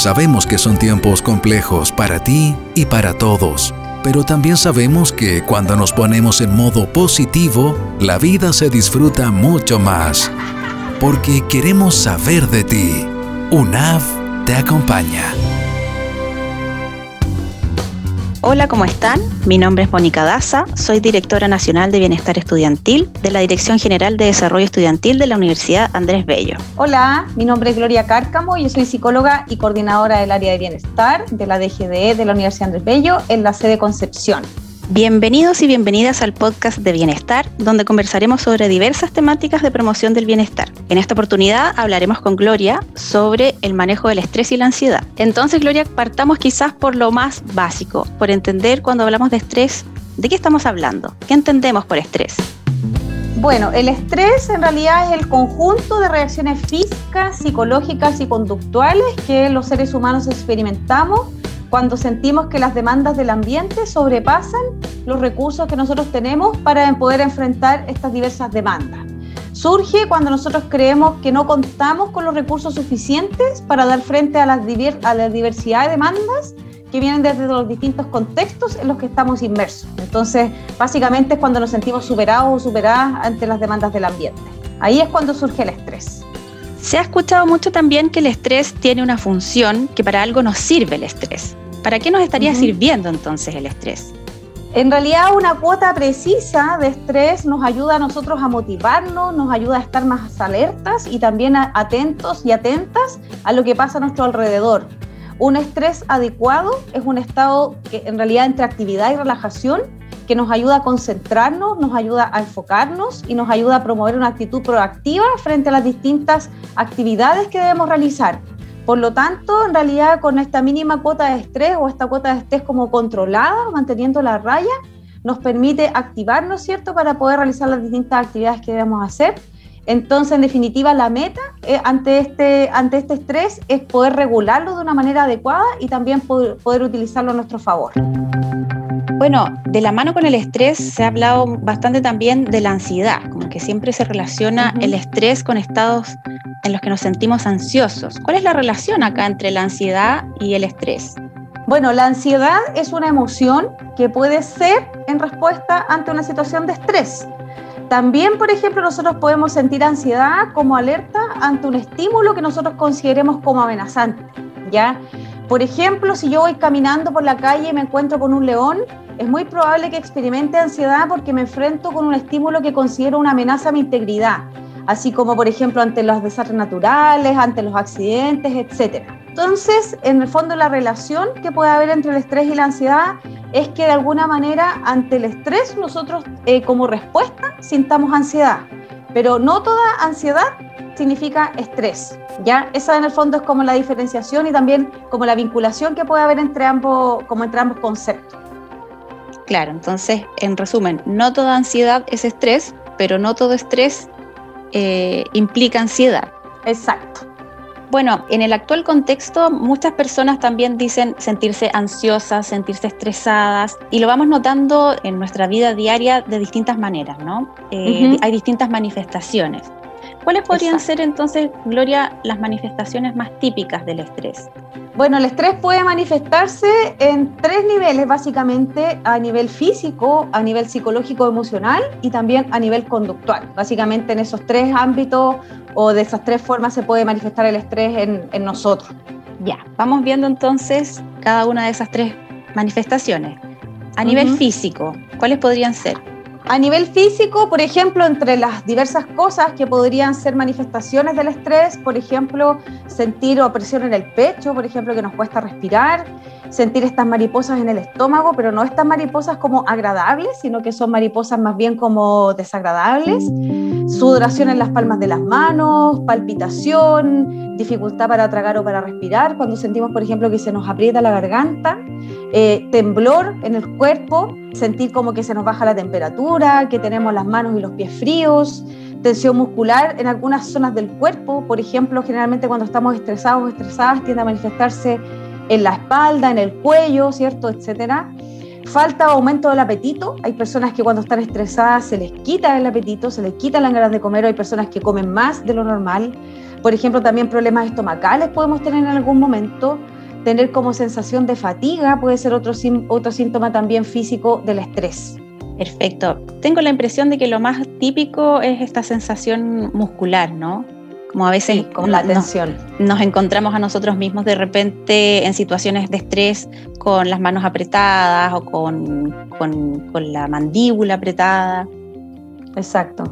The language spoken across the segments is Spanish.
Sabemos que son tiempos complejos para ti y para todos, pero también sabemos que cuando nos ponemos en modo positivo, la vida se disfruta mucho más. Porque queremos saber de ti. UNAV te acompaña. Hola, ¿cómo están? Mi nombre es Mónica Daza, soy directora nacional de Bienestar Estudiantil de la Dirección General de Desarrollo Estudiantil de la Universidad Andrés Bello. Hola, mi nombre es Gloria Cárcamo, yo soy psicóloga y coordinadora del área de bienestar de la DGDE de la Universidad Andrés Bello en la sede Concepción. Bienvenidos y bienvenidas al podcast de Bienestar, donde conversaremos sobre diversas temáticas de promoción del bienestar. En esta oportunidad hablaremos con Gloria sobre el manejo del estrés y la ansiedad. Entonces, Gloria, partamos quizás por lo más básico, por entender cuando hablamos de estrés, ¿de qué estamos hablando? ¿Qué entendemos por estrés? Bueno, el estrés en realidad es el conjunto de reacciones físicas, psicológicas y conductuales que los seres humanos experimentamos cuando sentimos que las demandas del ambiente sobrepasan los recursos que nosotros tenemos para poder enfrentar estas diversas demandas. Surge cuando nosotros creemos que no contamos con los recursos suficientes para dar frente a, las a la diversidad de demandas que vienen desde los distintos contextos en los que estamos inmersos. Entonces, básicamente es cuando nos sentimos superados o superadas ante las demandas del ambiente. Ahí es cuando surge el estrés. Se ha escuchado mucho también que el estrés tiene una función, que para algo nos sirve el estrés. ¿Para qué nos estaría sirviendo entonces el estrés? En realidad una cuota precisa de estrés nos ayuda a nosotros a motivarnos, nos ayuda a estar más alertas y también atentos y atentas a lo que pasa a nuestro alrededor. Un estrés adecuado es un estado que en realidad entre actividad y relajación que nos ayuda a concentrarnos, nos ayuda a enfocarnos y nos ayuda a promover una actitud proactiva frente a las distintas actividades que debemos realizar. Por lo tanto, en realidad con esta mínima cuota de estrés o esta cuota de estrés como controlada, manteniendo la raya, nos permite activarnos, ¿cierto?, para poder realizar las distintas actividades que debemos hacer. Entonces, en definitiva, la meta eh, ante, este, ante este estrés es poder regularlo de una manera adecuada y también poder, poder utilizarlo a nuestro favor. Bueno, de la mano con el estrés se ha hablado bastante también de la ansiedad, como que siempre se relaciona el estrés con estados en los que nos sentimos ansiosos. ¿Cuál es la relación acá entre la ansiedad y el estrés? Bueno, la ansiedad es una emoción que puede ser en respuesta ante una situación de estrés. También, por ejemplo, nosotros podemos sentir ansiedad como alerta ante un estímulo que nosotros consideremos como amenazante, ¿ya? Por ejemplo, si yo voy caminando por la calle y me encuentro con un león, es muy probable que experimente ansiedad porque me enfrento con un estímulo que considero una amenaza a mi integridad así como por ejemplo ante los desastres naturales, ante los accidentes, etc. Entonces, en el fondo la relación que puede haber entre el estrés y la ansiedad es que de alguna manera ante el estrés nosotros eh, como respuesta sintamos ansiedad, pero no toda ansiedad significa estrés, ¿ya? Esa en el fondo es como la diferenciación y también como la vinculación que puede haber entre ambos, como entre ambos conceptos. Claro, entonces, en resumen, no toda ansiedad es estrés, pero no todo estrés eh, implica ansiedad. Exacto. Bueno, en el actual contexto muchas personas también dicen sentirse ansiosas, sentirse estresadas y lo vamos notando en nuestra vida diaria de distintas maneras, ¿no? Eh, hay distintas manifestaciones. ¿Cuáles podrían ser entonces, Gloria, las manifestaciones más típicas del estrés? Bueno, el estrés puede manifestarse en tres niveles, básicamente a nivel físico, a nivel psicológico emocional y también a nivel conductual. Básicamente en esos tres ámbitos o de esas tres formas se puede manifestar el estrés en, nosotros. Ya, vamos viendo entonces cada una de esas tres manifestaciones. A nivel físico, ¿cuáles podrían ser? A nivel físico, por ejemplo, entre las diversas cosas que podrían ser manifestaciones del estrés, por ejemplo, sentir opresión en el pecho, por ejemplo, que nos cuesta respirar, sentir estas mariposas en el estómago, pero no estas mariposas como agradables, sino que son mariposas más bien como desagradables, sudoración en las palmas de las manos, palpitación, dificultad para tragar o para respirar, cuando sentimos, por ejemplo, que se nos aprieta la garganta, eh, temblor en el cuerpo, sentir como que se nos baja la temperatura, que tenemos las manos y los pies fríos, tensión muscular en algunas zonas del cuerpo, por ejemplo, generalmente cuando estamos estresados o estresadas tiende a manifestarse en la espalda, en el cuello, ¿cierto? Etcétera. Falta aumento del apetito. Hay personas que cuando están estresadas se les quita el apetito, se les quita las ganas de comer. Hay personas que comen más de lo normal. Por ejemplo, también problemas estomacales podemos tener en algún momento. Tener como sensación de fatiga puede ser otro, otro síntoma también físico del estrés. Perfecto. Tengo la impresión de que lo más típico es esta sensación muscular, ¿no? Como a veces con la tensión. Nos, encontramos a nosotros mismos de repente en situaciones de estrés con las manos apretadas o con, con, la mandíbula apretada. Exacto,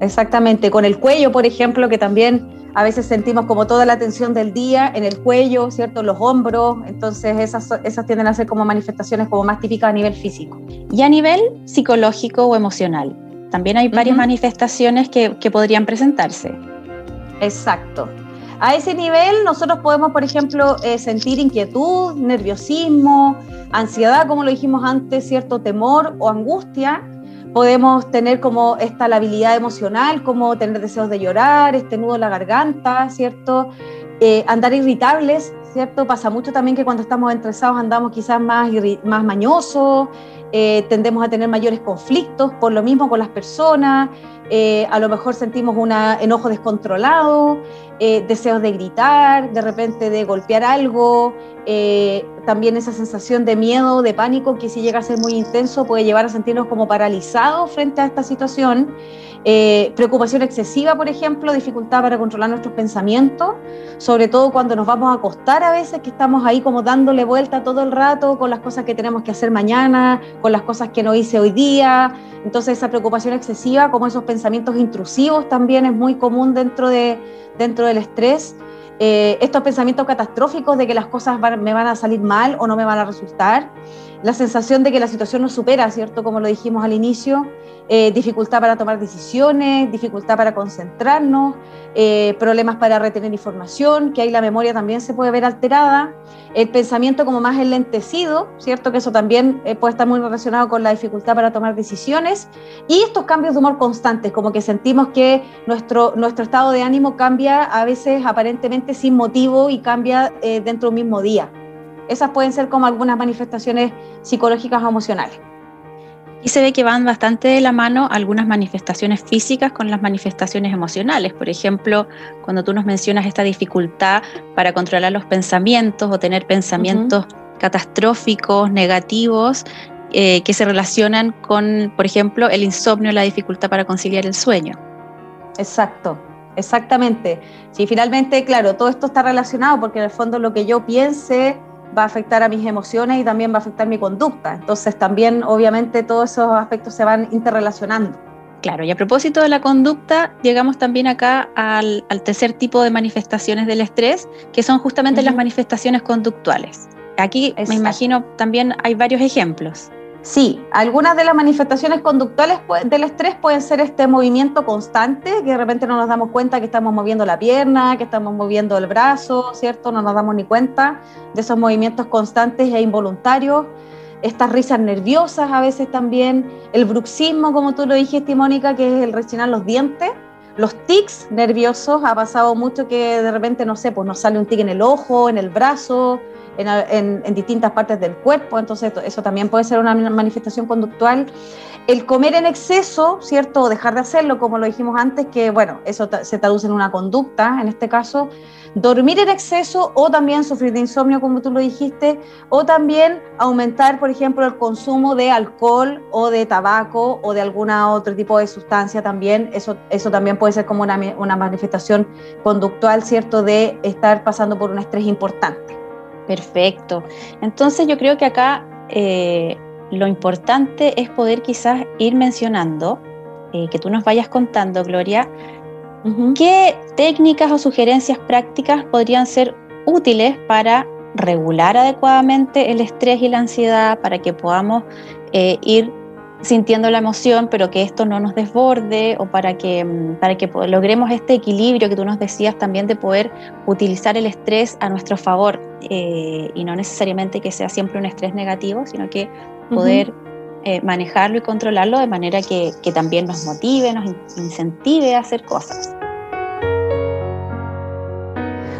exactamente. Con el cuello, por ejemplo, que también a veces sentimos como toda la tensión del día en el cuello, ¿cierto? Los hombros, entonces esas, esas tienden a ser como manifestaciones como más típicas a nivel físico. Y a nivel psicológico o emocional, también hay varias manifestaciones que, que podrían presentarse. Exacto. A ese nivel nosotros podemos, por ejemplo, eh, sentir inquietud, nerviosismo, ansiedad, como lo dijimos antes, cierto temor o angustia. Podemos tener como esta labilidad emocional, como tener deseos de llorar, este nudo en la garganta, ¿cierto? Eh, andar irritables, ¿cierto? Pasa mucho también que cuando estamos estresados andamos quizás más, más mañosos, eh, tendemos a tener mayores conflictos por lo mismo con las personas, eh, a lo mejor sentimos un enojo descontrolado, eh, deseos de gritar, de repente de golpear algo, también esa sensación de miedo, de pánico, que si llega a ser muy intenso puede llevar a sentirnos como paralizados frente a esta situación. Eh, preocupación excesiva, por ejemplo, dificultad para controlar nuestros pensamientos, sobre todo cuando nos vamos a acostar a veces, que estamos ahí como dándole vuelta todo el rato con las cosas que tenemos que hacer mañana, con las cosas que no hice hoy día. Entonces esa preocupación excesiva, como esos pensamientos intrusivos, también es muy común dentro, de, dentro del estrés. Eh, estos pensamientos catastróficos de que las cosas me van a salir mal o no me van a resultar, la sensación de que la situación nos supera, ¿cierto? Como lo dijimos al inicio, eh, dificultad para tomar decisiones, dificultad para concentrarnos, eh, problemas para retener información, que ahí la memoria también se puede ver alterada, el pensamiento como más enlentecido, ¿cierto? Que eso también eh, puede estar muy relacionado con la dificultad para tomar decisiones, y estos cambios de humor constantes, como que sentimos que nuestro, nuestro estado de ánimo cambia a veces aparentemente sin motivo y cambia dentro de un mismo día. Esas pueden ser como algunas manifestaciones psicológicas o emocionales. Y se ve que van bastante de la mano algunas manifestaciones físicas con las manifestaciones emocionales. Por ejemplo, cuando tú nos mencionas esta dificultad para controlar los pensamientos o tener pensamientos catastróficos, negativos, eh, que se relacionan con, por ejemplo, el insomnio, la dificultad para conciliar el sueño. Exacto, exactamente. Sí, finalmente, claro, todo esto está relacionado porque en el fondo lo que yo piense va a afectar a mis emociones y también va a afectar mi conducta. Entonces también obviamente todos esos aspectos se van interrelacionando. Claro, y a propósito de la conducta, llegamos también acá al, tercer tipo de manifestaciones del estrés, que son justamente las manifestaciones conductuales. Aquí me imagino también hay varios ejemplos. Sí, algunas de las manifestaciones conductuales del estrés pueden ser este movimiento constante, que de repente no nos damos cuenta que estamos moviendo la pierna, que estamos moviendo el brazo, ¿cierto? No nos damos ni cuenta de esos movimientos constantes e involuntarios. Estas risas nerviosas a veces también, el bruxismo, como tú lo dijiste, Mónica, que es el rechinar los dientes, los tics nerviosos, ha pasado mucho que de repente, no sé, pues nos sale un tic en el ojo, en el brazo, en, distintas partes del cuerpo, entonces eso también puede ser una manifestación conductual. El comer en exceso, ¿cierto? O dejar de hacerlo, como lo dijimos antes, que bueno, eso se traduce en una conducta, en este caso. Dormir en exceso o también sufrir de insomnio, como tú lo dijiste, o también aumentar, por ejemplo, el consumo de alcohol o de tabaco o de alguna otro tipo de sustancia también. Eso, eso también puede ser como una, una manifestación conductual, ¿cierto? De estar pasando por un estrés importante. Perfecto. Entonces yo creo que acá eh, lo importante es poder quizás ir mencionando, eh, que tú nos vayas contando, Gloria, qué técnicas o sugerencias prácticas podrían ser útiles para regular adecuadamente el estrés y la ansiedad, para que podamos eh, ir sintiendo la emoción, pero que esto no nos desborde o para que, mm, para que logremos este equilibrio que tú nos decías también de poder utilizar el estrés a nuestro favor eh, y no necesariamente que sea siempre un estrés negativo, sino que poder eh, manejarlo y controlarlo de manera que, que también nos motive, nos incentive a hacer cosas.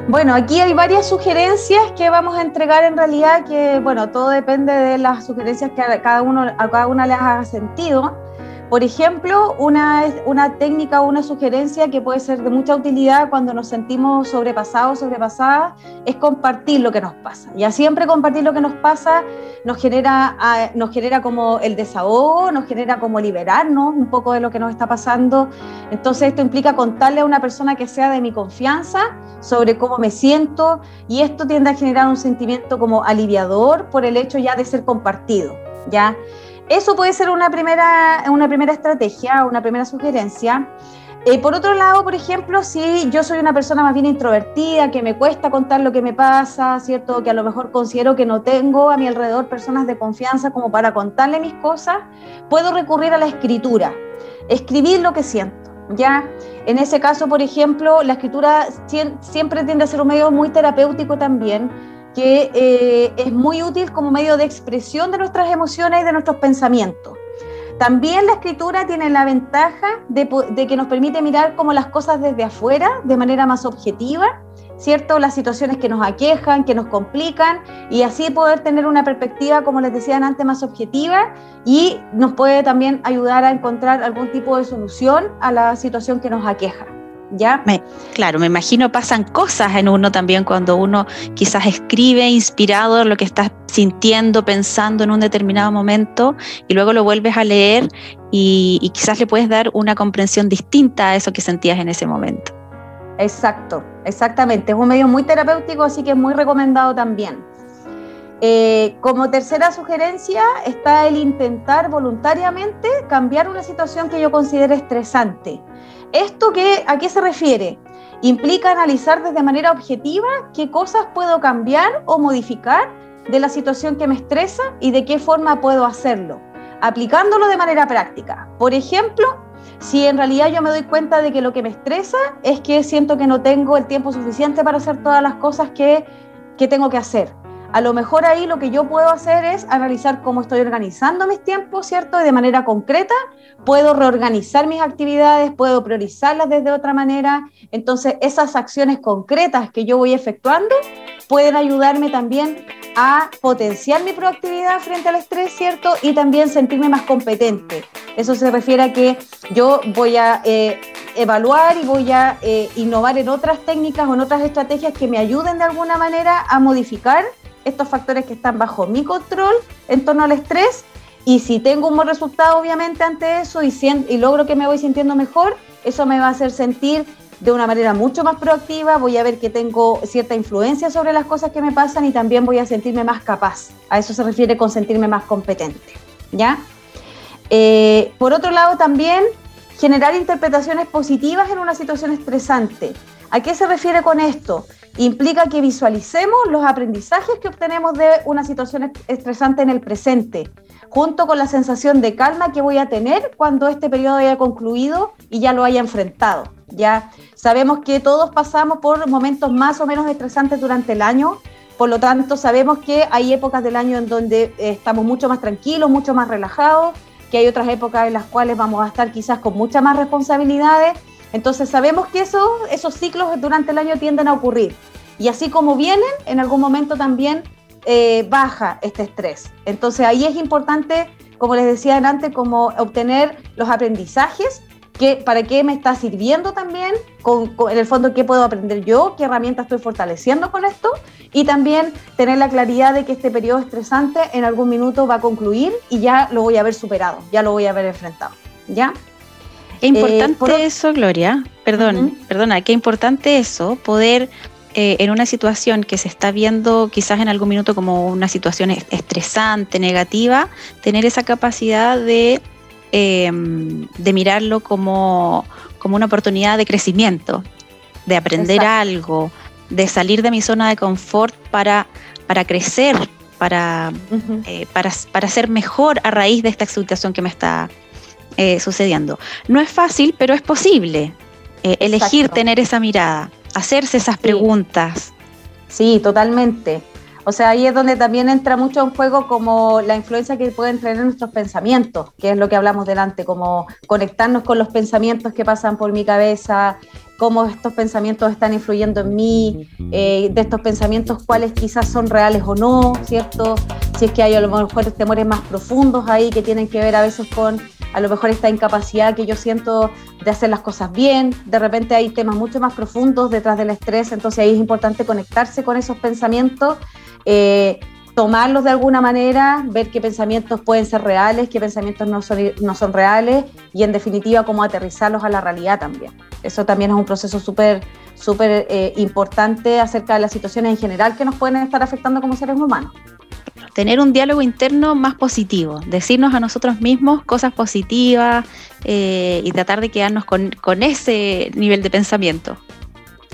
Bueno, aquí hay varias sugerencias que vamos a entregar en realidad, que bueno, todo depende de las sugerencias que a cada, uno, a cada una les haga sentido. Por ejemplo, una, una técnica o una sugerencia que puede ser de mucha utilidad cuando nos sentimos sobrepasados, sobrepasadas, es compartir lo que nos pasa. Ya siempre compartir lo que nos pasa nos genera, ah, nos genera como el desahogo, nos genera como liberarnos un poco de lo que nos está pasando. Entonces esto implica contarle a una persona que sea de mi confianza sobre cómo me siento y esto tiende a generar un sentimiento como aliviador por el hecho ya de ser compartido. ¿ya? Eso puede ser una primera, una primera estrategia, una primera sugerencia. Eh, por otro lado, por ejemplo, si yo soy una persona más bien introvertida, que me cuesta contar lo que me pasa, ¿cierto? Que a lo mejor considero que no tengo a mi alrededor personas de confianza como para contarle mis cosas, puedo recurrir a la escritura, escribir lo que siento, ¿ya? En ese caso, por ejemplo, la escritura siempre tiende a ser un medio muy terapéutico también, que eh, es muy útil como medio de expresión de nuestras emociones y de nuestros pensamientos. También la escritura tiene la ventaja de, de, que nos permite mirar como las cosas desde afuera, de manera más objetiva, ¿cierto? Las situaciones que nos aquejan, que nos complican, y así poder tener una perspectiva, como les decía antes, más objetiva y nos puede también ayudar a encontrar algún tipo de solución a la situación que nos aqueja. Claro, me imagino pasan cosas en uno también cuando uno quizás escribe inspirado en lo que estás sintiendo, pensando en un determinado momento y luego lo vuelves a leer y, y quizás le puedes dar una comprensión distinta a eso que sentías en ese momento. Exacto, exactamente. Es un medio muy terapéutico, así que es muy recomendado también. Eh, como tercera sugerencia está el intentar voluntariamente cambiar una situación que yo considere estresante. ¿Esto qué, a qué se refiere? Implica analizar desde manera objetiva qué cosas puedo cambiar o modificar de la situación que me estresa y de qué forma puedo hacerlo, aplicándolo de manera práctica. Por ejemplo, si en realidad yo me doy cuenta de que lo que me estresa es que siento que no tengo el tiempo suficiente para hacer todas las cosas que, que tengo que hacer a lo mejor ahí lo que yo puedo hacer es analizar cómo estoy organizando mis tiempos, ¿cierto? Y de manera concreta puedo reorganizar mis actividades, puedo priorizarlas desde otra manera. Entonces, esas acciones concretas que yo voy efectuando pueden ayudarme también a potenciar mi proactividad frente al estrés, ¿cierto? Y también sentirme más competente. Eso se refiere a que yo voy a eh, evaluar y voy a eh, innovar en otras técnicas o en otras estrategias que me ayuden de alguna manera a modificar estos factores que están bajo mi control en torno al estrés y si tengo un buen resultado obviamente ante eso y, y logro que me voy sintiendo mejor, eso me va a hacer sentir de una manera mucho más proactiva, voy a ver que tengo cierta influencia sobre las cosas que me pasan y también voy a sentirme más capaz. A eso se refiere con sentirme más competente. ¿ya? Eh, por otro lado, también generar interpretaciones positivas en una situación estresante. ¿A qué se refiere con esto? Implica que visualicemos los aprendizajes que obtenemos de una situación estresante en el presente, junto con la sensación de calma que voy a tener cuando este periodo haya concluido y ya lo haya enfrentado. Ya sabemos que todos pasamos por momentos más o menos estresantes durante el año, por lo tanto sabemos que hay épocas del año en donde eh, estamos mucho más tranquilos, mucho más relajados, que hay otras épocas en las cuales vamos a estar quizás con muchas más responsabilidades entonces sabemos que eso, esos ciclos durante el año tienden a ocurrir. Y así como vienen, en algún momento también eh, baja este estrés. Entonces ahí es importante, como les decía antes, como obtener los aprendizajes, que, para qué me está sirviendo también, con, en el fondo qué puedo aprender yo, qué herramientas estoy fortaleciendo con esto, y también tener la claridad de que este periodo estresante en algún minuto va a concluir y ya lo voy a haber superado, ya lo voy a haber enfrentado. ¿Ya? Qué importante eh, eso, Gloria. Perdón, perdona, qué importante eso, poder eh, en una situación que se está viendo quizás en algún minuto como una situación estresante, negativa, tener esa capacidad de, em, de mirarlo como, como, una oportunidad de crecimiento, de aprender algo, de salir de mi zona de confort para, para crecer, para, eh, para, para ser mejor a raíz de esta situación que me está eh, sucediendo. No es fácil, pero es posible elegir tener esa mirada, hacerse esas preguntas. Sí, totalmente. O sea, ahí es donde también entra mucho en juego como la influencia que pueden tener nuestros pensamientos, que es lo que hablamos delante, como conectarnos con los pensamientos que pasan por mi cabeza, cómo estos pensamientos están influyendo en mí, eh, de estos pensamientos cuáles quizás son reales o no, ¿cierto? Si es que hay a lo mejor temores más profundos ahí que tienen que ver a veces con a lo mejor esta incapacidad que yo siento de hacer las cosas bien, de repente hay temas mucho más profundos detrás del estrés, entonces ahí es importante conectarse con esos pensamientos. Eh, tomarlos de alguna manera, ver qué pensamientos pueden ser reales, qué pensamientos no son, no son reales y en definitiva cómo aterrizarlos a la realidad también. Eso también es un proceso súper súper eh, importante acerca de las situaciones en general que nos pueden estar afectando como seres humanos. Tener un diálogo interno más positivo, decirnos a nosotros mismos cosas positivas eh, y tratar de quedarnos con, con ese nivel de pensamiento.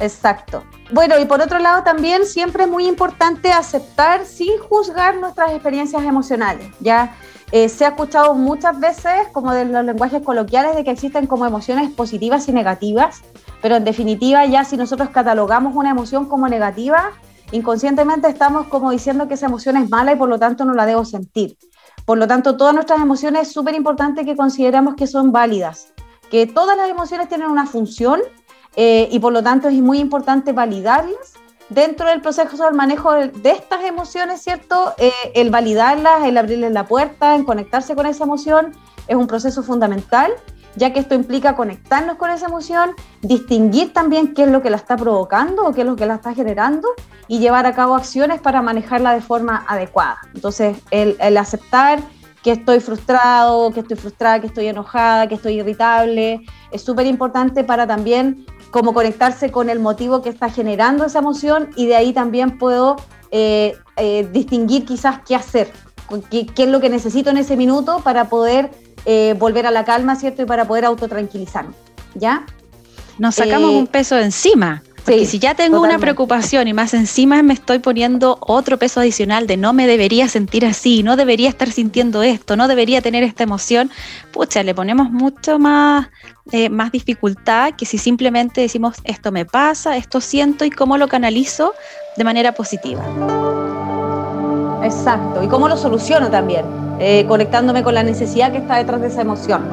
Exacto. Bueno, y por otro lado también siempre es muy importante aceptar sin juzgar nuestras experiencias emocionales. Ya eh, se ha escuchado muchas veces, como de los lenguajes coloquiales, de que existen como emociones positivas y negativas, pero en definitiva ya si nosotros catalogamos una emoción como negativa, inconscientemente estamos como diciendo que esa emoción es mala y por lo tanto no la debo sentir. Por lo tanto, todas nuestras emociones es súper importante que consideramos que son válidas, que todas las emociones tienen una función eh, y por lo tanto es muy importante validarlas dentro del proceso del manejo de estas emociones, ¿cierto? Eh, el validarlas, el abrirles la puerta, en conectarse con esa emoción, es un proceso fundamental, ya que esto implica conectarnos con esa emoción, distinguir también qué es lo que la está provocando o qué es lo que la está generando y llevar a cabo acciones para manejarla de forma adecuada. Entonces, el, el aceptar que estoy frustrado, que estoy frustrada, que estoy enojada, que estoy irritable, es súper importante para también como conectarse con el motivo que está generando esa emoción y de ahí también puedo eh, eh, distinguir quizás qué hacer, qué, qué, es lo que necesito en ese minuto para poder eh, volver a la calma, ¿cierto? Y para poder autotranquilizarme, ¿ya? Nos sacamos un peso de encima. Porque si ya tengo una preocupación y más encima me estoy poniendo otro peso adicional de no me debería sentir así, no debería estar sintiendo esto, no debería tener esta emoción, pucha, le ponemos mucho más, eh, más dificultad que si simplemente decimos esto me pasa, esto siento y cómo lo canalizo de manera positiva. Exacto, y cómo lo soluciono también, eh, conectándome con la necesidad que está detrás de esa emoción.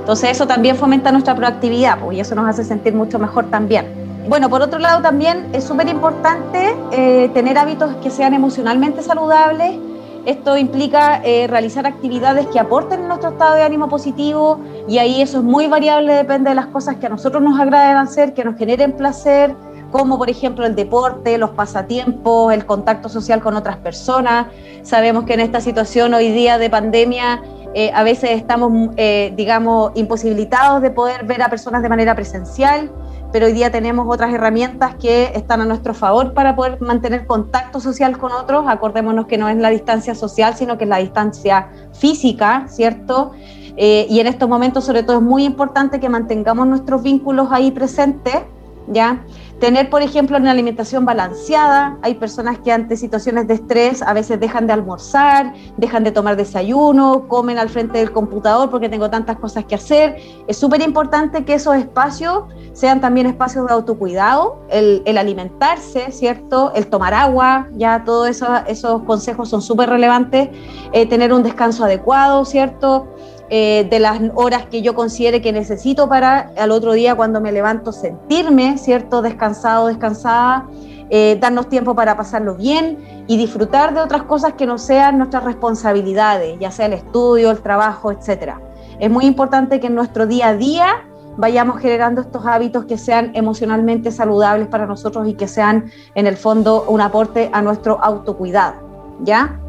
Entonces eso también fomenta nuestra proactividad pues, y eso nos hace sentir mucho mejor también. Bueno, por otro lado también es súper importante eh, tener hábitos que sean emocionalmente saludables. Esto implica eh, realizar actividades que aporten en nuestro estado de ánimo positivo y ahí eso es muy variable, depende de las cosas que a nosotros nos agraden hacer, que nos generen placer, como por ejemplo el deporte, los pasatiempos, el contacto social con otras personas. Sabemos que en esta situación hoy día de pandemia eh, a veces estamos, digamos, imposibilitados de poder ver a personas de manera presencial pero hoy día tenemos otras herramientas que están a nuestro favor para poder mantener contacto social con otros. Acordémonos que no es la distancia social, sino que es la distancia física, ¿cierto? Eh, y en estos momentos, sobre todo, es muy importante que mantengamos nuestros vínculos ahí presentes, ¿ya? Tener, por ejemplo, una alimentación balanceada. Hay personas que ante situaciones de estrés a veces dejan de almorzar, dejan de tomar desayuno, comen al frente del computador porque tengo tantas cosas que hacer. Es súper importante que esos espacios sean también espacios de autocuidado, el, el alimentarse, ¿cierto? El tomar agua, ya todos eso, esos consejos son súper relevantes. Eh, tener un descanso adecuado, ¿cierto? Eh, de las horas que yo considere que necesito para al otro día cuando me levanto sentirme, ¿cierto? Descansado, descansada, eh, darnos tiempo para pasarlo bien y disfrutar de otras cosas que no sean nuestras responsabilidades, ya sea el estudio, el trabajo, etc. Es muy importante que en nuestro día a día vayamos generando estos hábitos que sean emocionalmente saludables para nosotros y que sean en el fondo un aporte a nuestro autocuidado, ¿ya?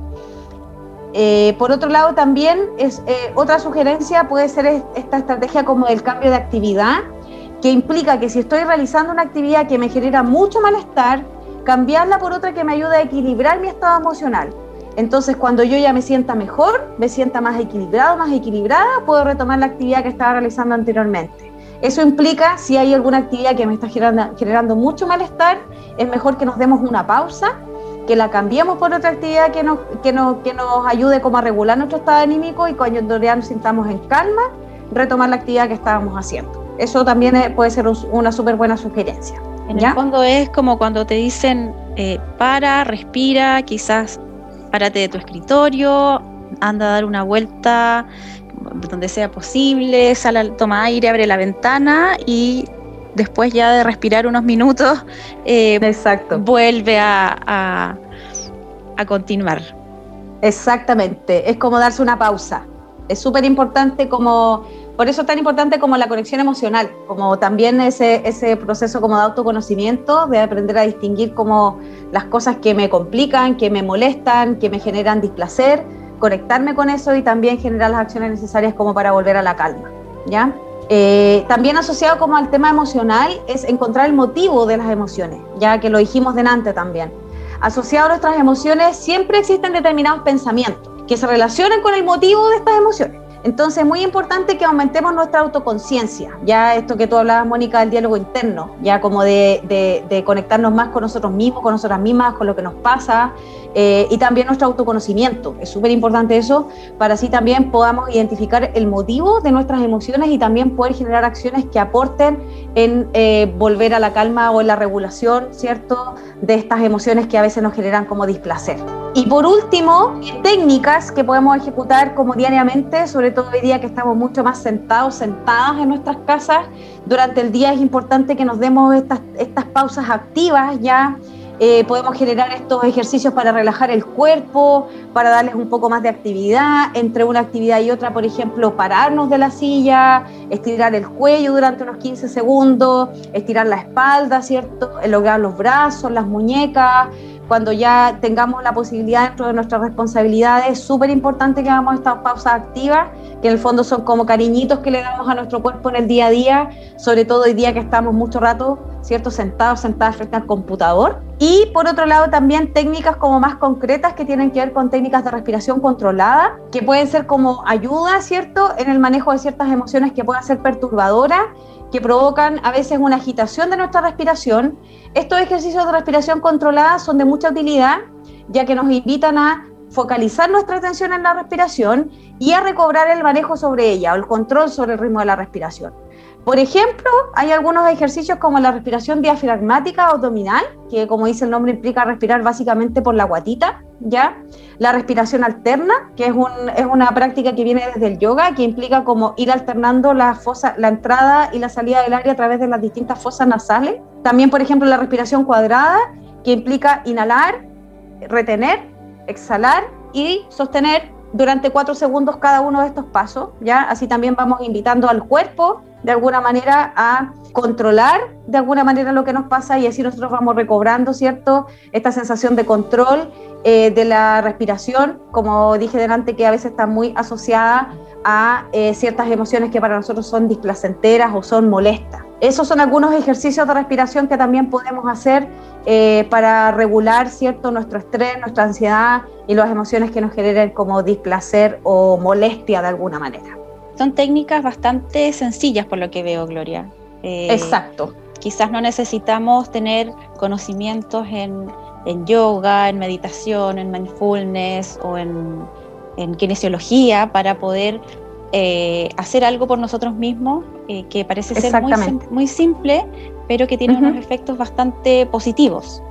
Eh, por otro lado, también es eh, otra sugerencia puede ser esta estrategia como del cambio de actividad, que implica que si estoy realizando una actividad que me genera mucho malestar, cambiarla por otra que me ayude a equilibrar mi estado emocional. Entonces, cuando yo ya me sienta mejor, me sienta más equilibrado, más equilibrada, puedo retomar la actividad que estaba realizando anteriormente. Eso implica, si hay alguna actividad que me está generando mucho malestar, es mejor que nos demos una pausa que la cambiemos por otra actividad que nos, que nos, que nos ayude como a regular nuestro estado anímico y cuando ya nos sintamos en calma, retomar la actividad que estábamos haciendo. Eso también puede ser una súper buena sugerencia. En el fondo es como cuando te dicen, eh, para, respira, quizás párate de tu escritorio, anda a dar una vuelta donde sea posible, sal, toma aire, abre la ventana y después ya de respirar unos minutos, eh, Exacto. vuelve a, a continuar. Exactamente, es como darse una pausa. Es súper importante como por eso es tan importante como la conexión emocional, como también ese, ese proceso como de autoconocimiento, de aprender a distinguir como las cosas que me complican, que me molestan, que me generan displacer, conectarme con eso y también generar las acciones necesarias como para volver a la calma. ¿ya? Eh, también asociado como al tema emocional es encontrar el motivo de las emociones, ya que lo dijimos delante también. Asociado a nuestras emociones siempre existen determinados pensamientos que se relacionan con el motivo de estas emociones. Entonces es muy importante que aumentemos nuestra autoconciencia, ya esto que tú hablabas, Mónica, del diálogo interno, ya como de, de, conectarnos más con nosotros mismos, con nosotras mismas, con lo que nos pasa, eh, y también nuestro autoconocimiento. Es súper importante eso para así también podamos identificar el motivo de nuestras emociones y también poder generar acciones que aporten en eh, volver a la calma o en la regulación, ¿cierto?, de estas emociones que a veces nos generan como displacer. Y por último, técnicas que podemos ejecutar como diariamente, sobre todo hoy día que estamos mucho más sentados, sentadas en nuestras casas. Durante el día es importante que nos demos estas, estas pausas activas ya. Eh, podemos generar estos ejercicios para relajar el cuerpo, para darles un poco más de actividad. Entre una actividad y otra, por ejemplo, pararnos de la silla, estirar el cuello durante unos 15 segundos, estirar la espalda, ¿cierto? Elongar los brazos, las muñecas cuando ya tengamos la posibilidad dentro de nuestras responsabilidades, es súper importante que hagamos estas pausas activas, que en el fondo son como cariñitos que le damos a nuestro cuerpo en el día a día, sobre todo hoy día que estamos mucho rato, ¿cierto? Sentados, sentadas frente al computador. Y por otro lado también técnicas como más concretas que tienen que ver con técnicas de respiración controlada, que pueden ser como ayuda, ¿cierto? En el manejo de ciertas emociones que puedan ser perturbadoras que provocan a veces una agitación de nuestra respiración. Estos ejercicios de respiración controlada son de mucha utilidad, ya que nos invitan a focalizar nuestra atención en la respiración y a recobrar el manejo sobre ella o el control sobre el ritmo de la respiración. Por ejemplo, hay algunos ejercicios como la respiración diafragmática abdominal, que como dice el nombre implica respirar básicamente por la guatita, ¿ya? La respiración alterna, que es, una práctica que viene desde el yoga, que implica como ir alternando la, fosa, la entrada y la salida del aire a través de las distintas fosas nasales. También, por ejemplo, la respiración cuadrada, que implica inhalar, retener, exhalar y sostener durante cuatro segundos cada uno de estos pasos, ¿ya? Así también vamos invitando al cuerpo de alguna manera a controlar de alguna manera lo que nos pasa y así nosotros vamos recobrando, ¿cierto? Esta sensación de control eh, de la respiración, como dije delante, que a veces está muy asociada a eh, ciertas emociones que para nosotros son displacenteras o son molestas. Esos son algunos ejercicios de respiración que también podemos hacer eh, para regular cierto nuestro estrés, nuestra ansiedad y las emociones que nos generen como displacer o molestia de alguna manera. Son técnicas bastante sencillas por lo que veo, Gloria. Eh, Exacto. Quizás no necesitamos tener conocimientos en, yoga, en meditación, en mindfulness o en, kinesiología para poder eh, hacer algo por nosotros mismos eh, que parece ser muy, simple, pero que tiene unos efectos bastante positivos.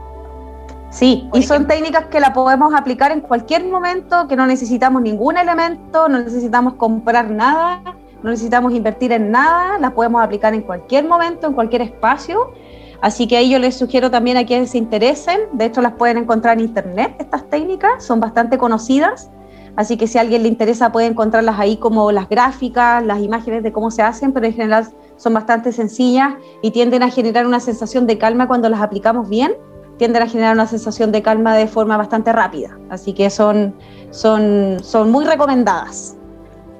Sí, y son técnicas que la podemos aplicar en cualquier momento, que no necesitamos ningún elemento, no necesitamos comprar nada, no necesitamos invertir en nada, las podemos aplicar en cualquier momento, en cualquier espacio. Así que ahí yo les sugiero también a quienes se interesen, de hecho las pueden encontrar en internet, estas técnicas son bastante conocidas, así que si a alguien le interesa puede encontrarlas ahí como las gráficas, las imágenes de cómo se hacen, pero en general son bastante sencillas y tienden a generar una sensación de calma cuando las aplicamos bien tienden a generar una sensación de calma de forma bastante rápida. Así que son, son, son muy recomendadas.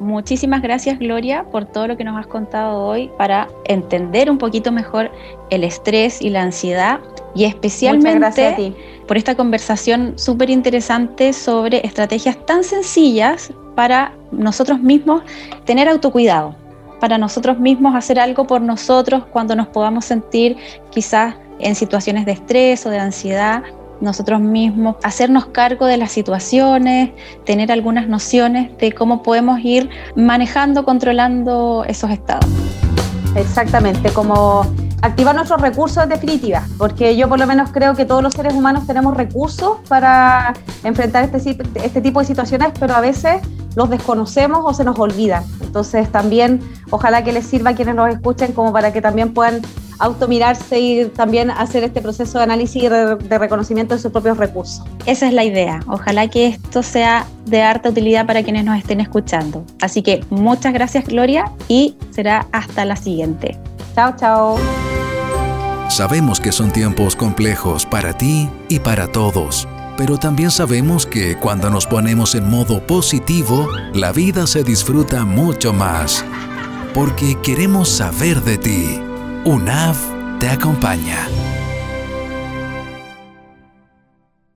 Muchísimas gracias Gloria por todo lo que nos has contado hoy para entender un poquito mejor el estrés y la ansiedad y especialmente por esta conversación súper interesante sobre estrategias tan sencillas para nosotros mismos tener autocuidado, para nosotros mismos hacer algo por nosotros cuando nos podamos sentir quizás en situaciones de estrés o de ansiedad, nosotros mismos hacernos cargo de las situaciones, tener algunas nociones de cómo podemos ir manejando, controlando esos estados. Exactamente, como activar nuestros recursos en definitiva, porque yo por lo menos creo que todos los seres humanos tenemos recursos para enfrentar este, este tipo de situaciones, pero a veces los desconocemos o se nos olvidan. Entonces también ojalá que les sirva a quienes nos escuchen como para que también puedan automirarse y también hacer este proceso de análisis y de reconocimiento de sus propios recursos. Esa es la idea. Ojalá que esto sea de harta utilidad para quienes nos estén escuchando. Así que muchas gracias Gloria y será hasta la siguiente. Chao, chao. Sabemos que son tiempos complejos para ti y para todos, pero también sabemos que cuando nos ponemos en modo positivo, la vida se disfruta mucho más. Porque queremos saber de ti. UNAV te acompaña.